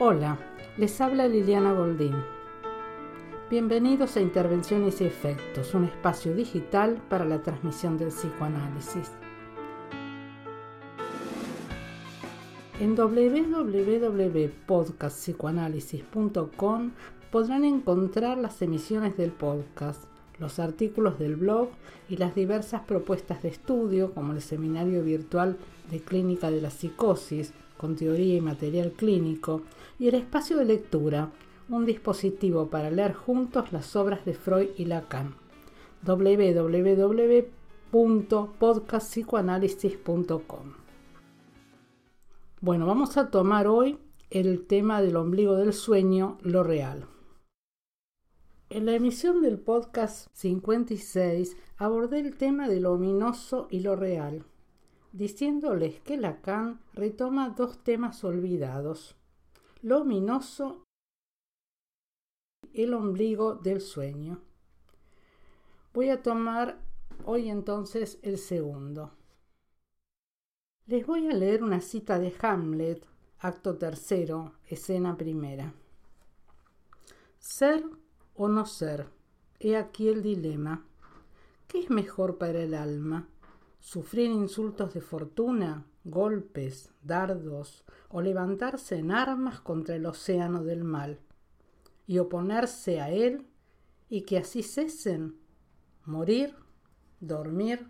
Hola, les habla Liliana Goldín. Bienvenidos a Intervenciones y Efectos, un espacio digital para la transmisión del psicoanálisis. En www.podcastpsicoanálisis.com podrán encontrar las emisiones del podcast, los artículos del blog y las diversas propuestas de estudio como el seminario virtual de clínica de la psicosis con teoría y material clínico y el espacio de lectura, un dispositivo para leer juntos las obras de Freud y Lacan. www.podcastpsicoanálisis.com Bueno, vamos a tomar hoy el tema del ombligo del sueño, lo real. En la emisión del podcast 56 abordé el tema de lo ominoso y lo real, diciéndoles que Lacan retoma dos temas olvidados, lo ominoso y el ombligo del sueño. Voy a tomar hoy entonces el segundo. Les voy a leer una cita de Hamlet, acto tercero, escena primera. Ser o no ser, he aquí el dilema. ¿Qué es mejor para el alma? ¿Sufrir insultos de fortuna, golpes, dardos, o levantarse en armas contra el océano del mal, y oponerse a él, y que así cesen? ¿Morir? ¿Dormir?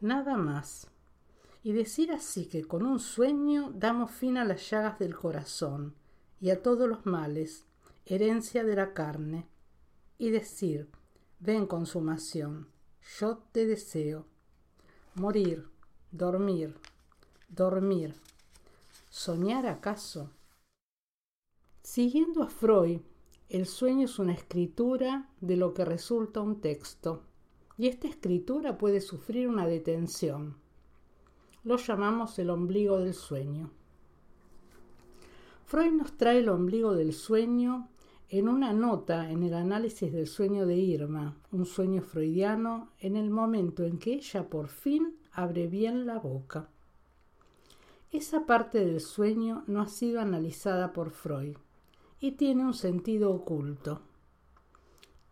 Nada más y decir así que con un sueño damos fin a las llagas del corazón y a todos los males, herencia de la carne, y decir, ven consumación, yo te deseo. Morir, dormir, dormir. ¿Soñar acaso? Siguiendo a Freud, el sueño es una escritura de lo que resulta un texto, y esta escritura puede sufrir una detención. Lo llamamos el ombligo del sueño. Freud nos trae el ombligo del sueño en una nota en el análisis del sueño de Irma, un sueño freudiano, en el momento en que ella por fin abre bien la boca. Esa parte del sueño no ha sido analizada por Freud y tiene un sentido oculto.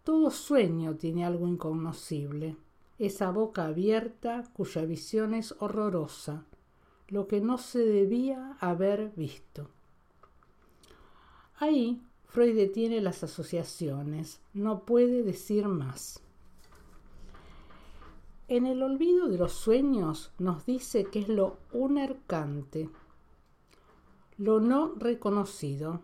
Todo sueño tiene algo incognoscible, esa boca abierta cuya visión es horrorosa, lo que no se debía haber visto. Ahí Freud detiene las asociaciones, no puede decir más. En el olvido de los sueños nos dice que es lo unercante, lo no reconocido.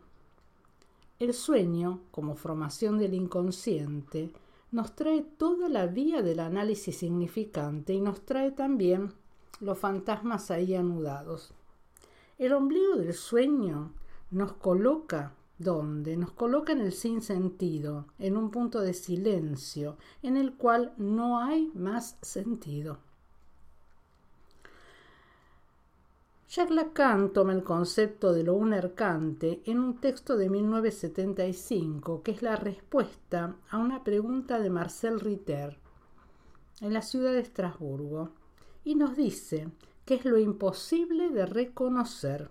El sueño, como formación del inconsciente, nos trae toda la vía del análisis significante y nos trae también los fantasmas ahí anudados. El ombligo del sueño nos coloca donde nos coloca en el sinsentido, en un punto de silencio, en el cual no hay más sentido. Jacques Lacan toma el concepto de lo unercante en un texto de 1975, que es la respuesta a una pregunta de Marcel Ritter en la ciudad de Estrasburgo, y nos dice que es lo imposible de reconocer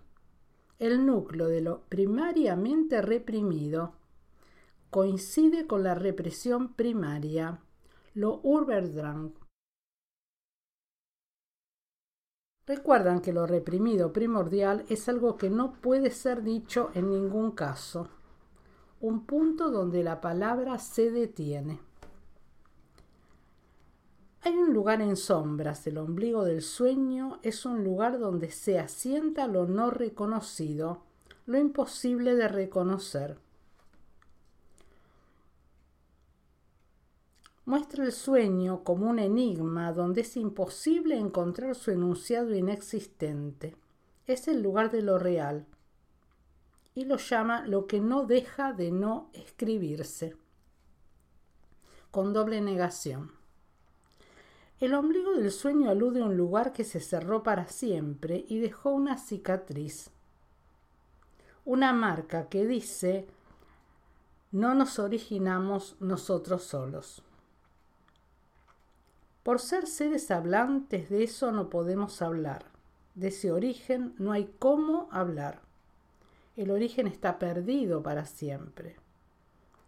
el núcleo de lo primariamente reprimido coincide con la represión primaria, lo Urberdrang. Recuerdan que lo reprimido primordial es algo que no puede ser dicho en ningún caso, un punto donde la palabra se detiene. Hay un lugar en sombras, el ombligo del sueño es un lugar donde se asienta lo no reconocido, lo imposible de reconocer. Muestra el sueño como un enigma donde es imposible encontrar su enunciado inexistente. Es el lugar de lo real y lo llama lo que no deja de no escribirse, con doble negación. El ombligo del sueño alude a un lugar que se cerró para siempre y dejó una cicatriz. Una marca que dice no nos originamos nosotros solos. Por ser seres hablantes de eso no podemos hablar. De ese origen no hay cómo hablar. El origen está perdido para siempre.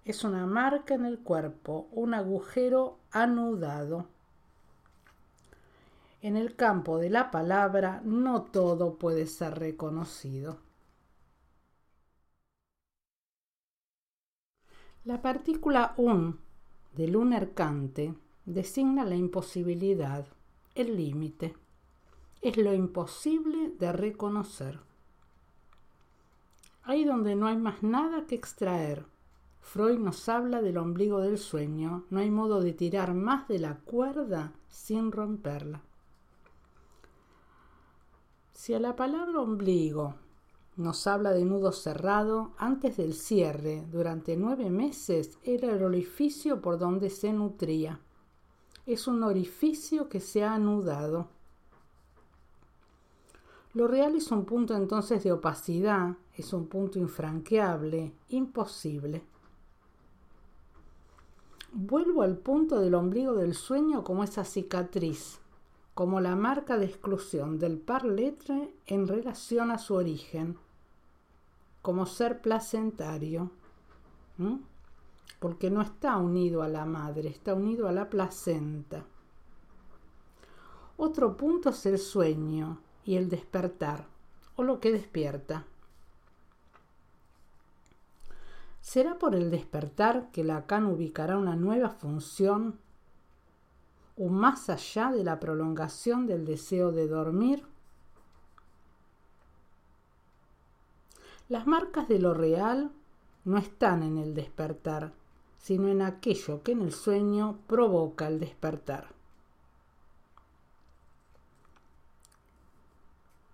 Es una marca en el cuerpo, un agujero anudado. En el campo de la palabra no todo puede ser reconocido. La partícula un del unercante designa la imposibilidad, el límite. Es lo imposible de reconocer. Ahí donde no hay más nada que extraer. Freud nos habla del ombligo del sueño. No hay modo de tirar más de la cuerda sin romperla. Si a la palabra ombligo nos habla de nudo cerrado, antes del cierre, durante nueve meses, era el orificio por donde se nutría. Es un orificio que se ha anudado. Lo real es un punto entonces de opacidad, es un punto infranqueable, imposible. Vuelvo al punto del ombligo del sueño como esa cicatriz como la marca de exclusión del par letre en relación a su origen, como ser placentario, porque no está unido a la madre, está unido a la placenta. Otro punto es el sueño y el despertar, o lo que despierta. ¿Será por el despertar que Lacan ubicará una nueva función o más allá de la prolongación del deseo de dormir? Las marcas de lo real no están en el despertar, sino en aquello que en el sueño provoca el despertar.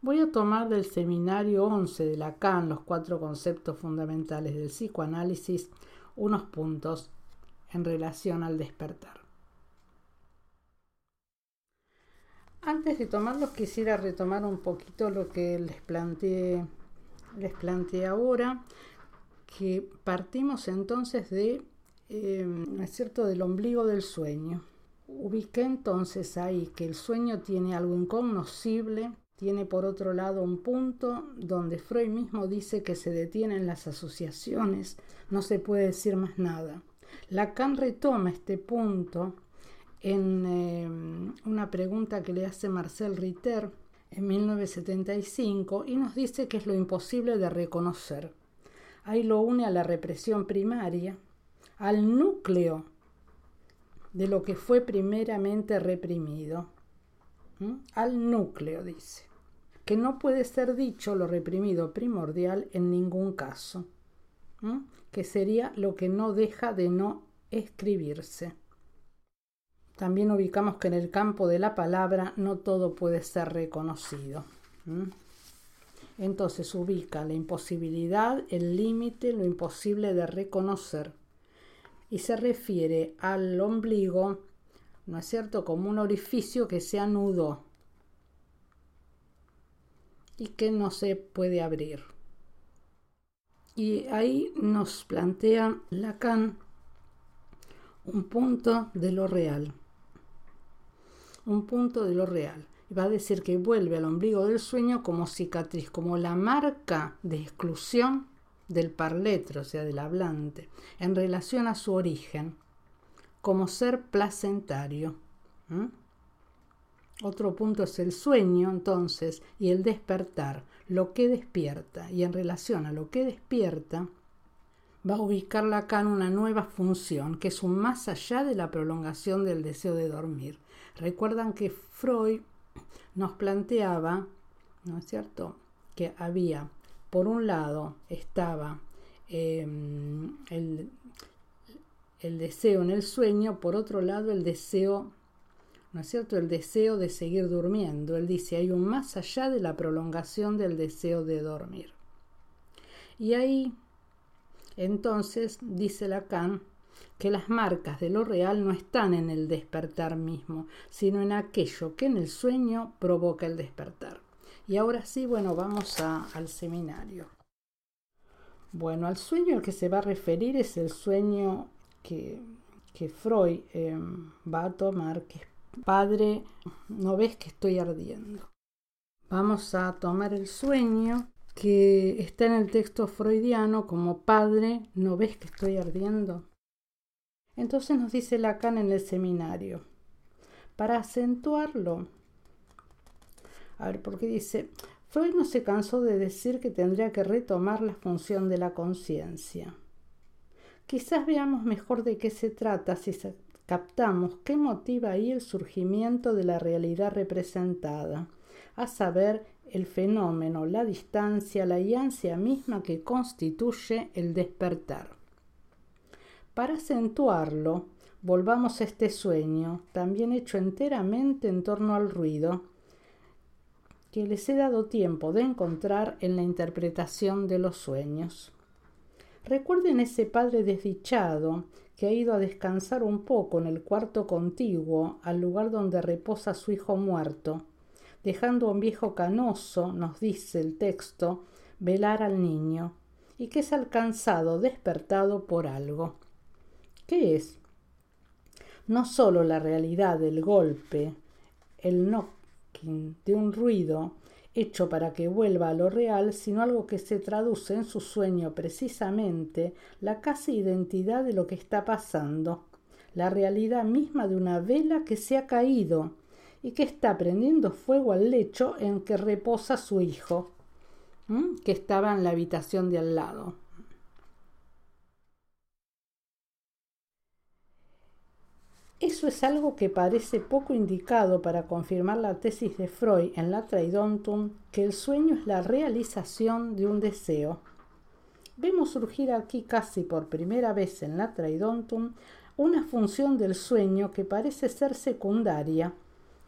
Voy a tomar del seminario 11 de Lacan, los cuatro conceptos fundamentales del psicoanálisis, unos puntos en relación al despertar. Antes de tomarlos quisiera retomar un poquito lo que les planteé, les planteé ahora, que partimos entonces de, em, es cierto?, del ombligo del sueño. Ubiqué entonces ahí que el sueño tiene algo incognoscible, tiene por otro lado un punto donde Freud mismo dice que se detienen las asociaciones, no se puede decir más nada. Lacan retoma este punto en em, una pregunta que le hace Marcel Ritter en 1975 y nos dice que es lo imposible de reconocer. Ahí lo une a la represión primaria, al núcleo de lo que fue primeramente reprimido. Al núcleo, dice, que no puede ser dicho lo reprimido primordial en ningún caso, que sería lo que no deja de no escribirse. También ubicamos que en el campo de la palabra no todo puede ser reconocido. Entonces ubica la imposibilidad, el límite, lo imposible de reconocer. Y se refiere al ombligo, ¿no es cierto?, como un orificio que se anudó y que no se puede abrir. Y ahí nos plantea Lacan un punto de lo real un punto de lo real. Y va a decir que vuelve al ombligo del sueño como cicatriz, como la marca de exclusión del parletro, o sea, del hablante, en relación a su origen, como ser placentario. Otro punto es el sueño, entonces, y el despertar, lo que despierta. Y en relación a lo que despierta, va a ubicar acá en una nueva función, que es un más allá de la prolongación del deseo de dormir. Recuerdan que Freud nos planteaba, ¿no es cierto?, que había, por un lado, estaba em, el, el deseo en el sueño, por otro lado, el deseo ¿no es cierto? El deseo de seguir durmiendo. Él dice, hay un más allá de la prolongación del deseo de dormir. Y ahí, entonces, dice Lacan, que las marcas de lo real no están en el despertar mismo, sino en aquello que en el sueño provoca el despertar. Y ahora sí, bueno, vamos al seminario. Bueno, al sueño al que se va a referir es el sueño que, que Freud em, va a tomar, que es Padre, no ves que estoy ardiendo. Vamos a tomar el sueño que está en el texto freudiano como padre, ¿no ves que estoy ardiendo? Entonces nos dice Lacan en el seminario, para acentuarlo, a ver, porque dice, Freud no se cansó de decir que tendría que retomar la función de la conciencia. Quizás veamos mejor de qué se trata si captamos qué motiva ahí el surgimiento de la realidad representada, a saber, el fenómeno, la distancia, la ansia misma que constituye el despertar. Para acentuarlo, volvamos a este sueño, también hecho enteramente en torno al ruido, que les he dado tiempo de encontrar en la interpretación de los sueños. Recuerden ese padre desdichado que ha ido a descansar un poco en el cuarto contiguo al lugar donde reposa su hijo muerto, dejando a un viejo canoso, nos dice el texto, velar al niño, y que es alcanzado, despertado por algo. ¿Qué es? No sólo la realidad del golpe, el knocking de un ruido hecho para que vuelva a lo real, sino algo que se traduce en su sueño precisamente la casi identidad de lo que está pasando, la realidad misma de una vela que se ha caído y que está prendiendo fuego al lecho en que reposa su hijo, que estaba en la habitación de al lado. Eso es algo que parece poco indicado para confirmar la tesis de Freud en la Traidontum, que el sueño es la realización de un deseo. Vemos surgir aquí casi por primera vez en la Traidontum una función del sueño que parece ser secundaria.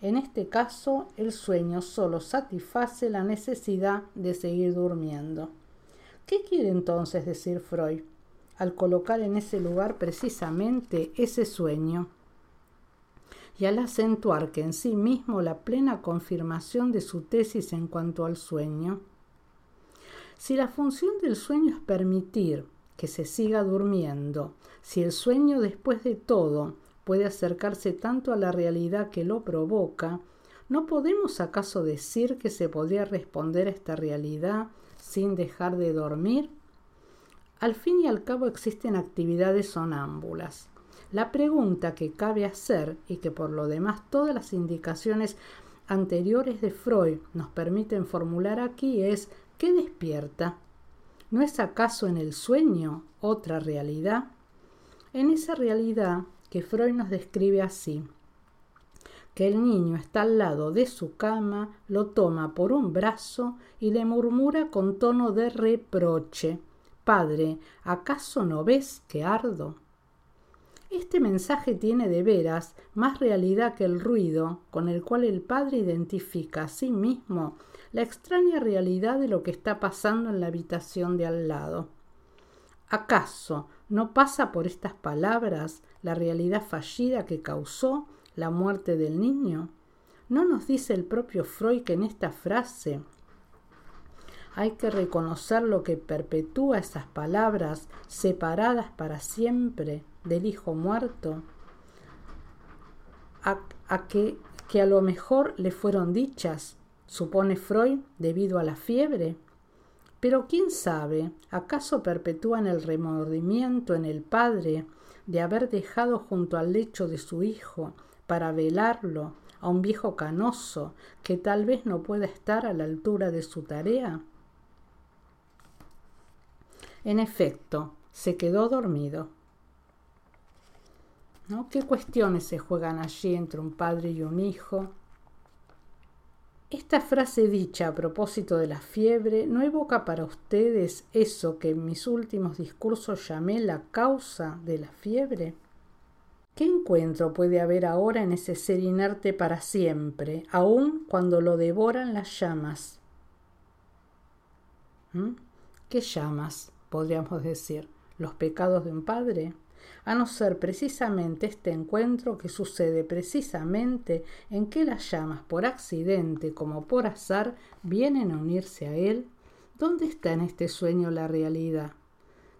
En este caso, el sueño solo satisface la necesidad de seguir durmiendo. ¿Qué quiere entonces decir Freud al colocar en ese lugar precisamente ese sueño? y al acentuar que en sí mismo la plena confirmación de su tesis en cuanto al sueño. Si la función del sueño es permitir que se siga durmiendo, si el sueño después de todo puede acercarse tanto a la realidad que lo provoca, ¿no podemos acaso decir que se podría responder a esta realidad sin dejar de dormir? Al fin y al cabo existen actividades sonámbulas. La pregunta que cabe hacer y que por lo demás todas las indicaciones anteriores de Freud nos permiten formular aquí es ¿qué despierta? ¿No es acaso en el sueño otra realidad? En esa realidad que Freud nos describe así, que el niño está al lado de su cama, lo toma por un brazo y le murmura con tono de reproche Padre, ¿acaso no ves que ardo? Este mensaje tiene de veras más realidad que el ruido con el cual el padre identifica a sí mismo la extraña realidad de lo que está pasando en la habitación de al lado. ¿Acaso no pasa por estas palabras la realidad fallida que causó la muerte del niño? ¿No nos dice el propio Freud que en esta frase hay que reconocer lo que perpetúa esas palabras separadas para siempre del hijo muerto, a, que, que a lo mejor le fueron dichas, supone Freud, debido a la fiebre. Pero quién sabe, ¿acaso perpetúan el remordimiento en el padre de haber dejado junto al lecho de su hijo para velarlo a un viejo canoso que tal vez no pueda estar a la altura de su tarea? En efecto, se quedó dormido. ¿Qué cuestiones se juegan allí entre un padre y un hijo? Esta frase dicha a propósito de la fiebre no evoca para ustedes eso que en mis últimos discursos llamé la causa de la fiebre. ¿Qué encuentro puede haber ahora en ese ser inerte para siempre, aun cuando lo devoran las llamas? ¿Mm? ¿Qué llamas? podríamos decir, los pecados de un padre, a no ser precisamente este encuentro que sucede precisamente en que las llamas por accidente como por azar vienen a unirse a él, ¿dónde está en este sueño la realidad?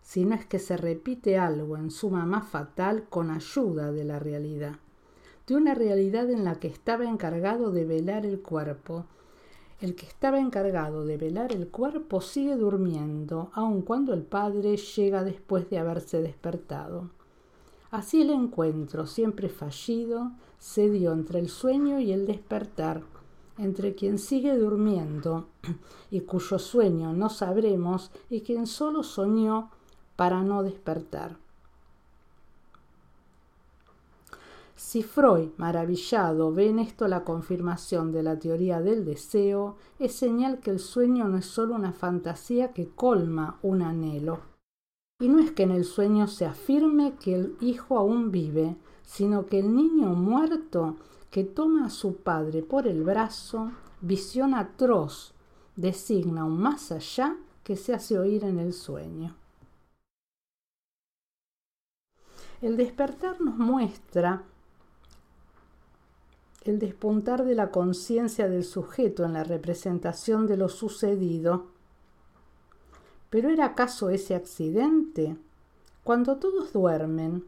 Si no es que se repite algo en suma más fatal con ayuda de la realidad, de una realidad en la que estaba encargado de velar el cuerpo, El que estaba encargado de velar el cuerpo sigue durmiendo, aun cuando el padre llega después de haberse despertado. Así el encuentro, siempre fallido, se dio entre el sueño y el despertar, entre quien sigue durmiendo y cuyo sueño no sabremos y quien solo soñó para no despertar. Si Freud, maravillado, ve en esto la confirmación de la teoría del deseo, es señal que el sueño no es sólo una fantasía que colma un anhelo. Y no es que en el sueño se afirme que el hijo aún vive, sino que el niño muerto que toma a su padre por el brazo, visión atroz, designa un más allá que se hace oír en el sueño. El despertar nos muestra el despuntar de la conciencia del sujeto en la representación de lo sucedido. ¿Pero era acaso ese accidente? Cuando todos duermen,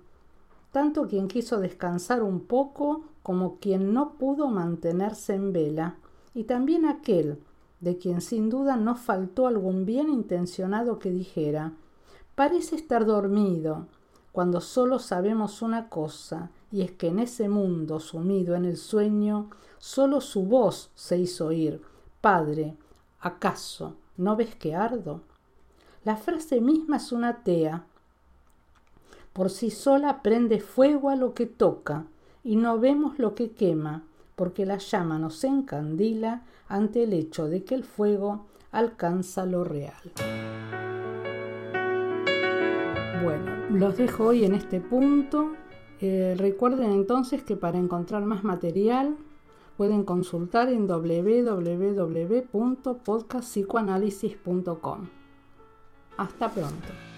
tanto quien quiso descansar un poco como quien no pudo mantenerse en vela, y también aquel de quien sin duda no faltó algún bien intencionado que dijera parece estar dormido, cuando solo sabemos una cosa, y es que en ese mundo sumido en el sueño, solo su voz se hizo oír. Padre, ¿acaso no ves que ardo? La frase misma es una tea. Por sí sola prende fuego a lo que toca, y no vemos lo que quema, porque la llama nos encandila ante el hecho de que el fuego alcanza lo real. Bueno, los dejo hoy en este punto. Eh, recuerden entonces que para encontrar más material pueden consultar en www.podcastpsicoanálisis.com. Hasta pronto.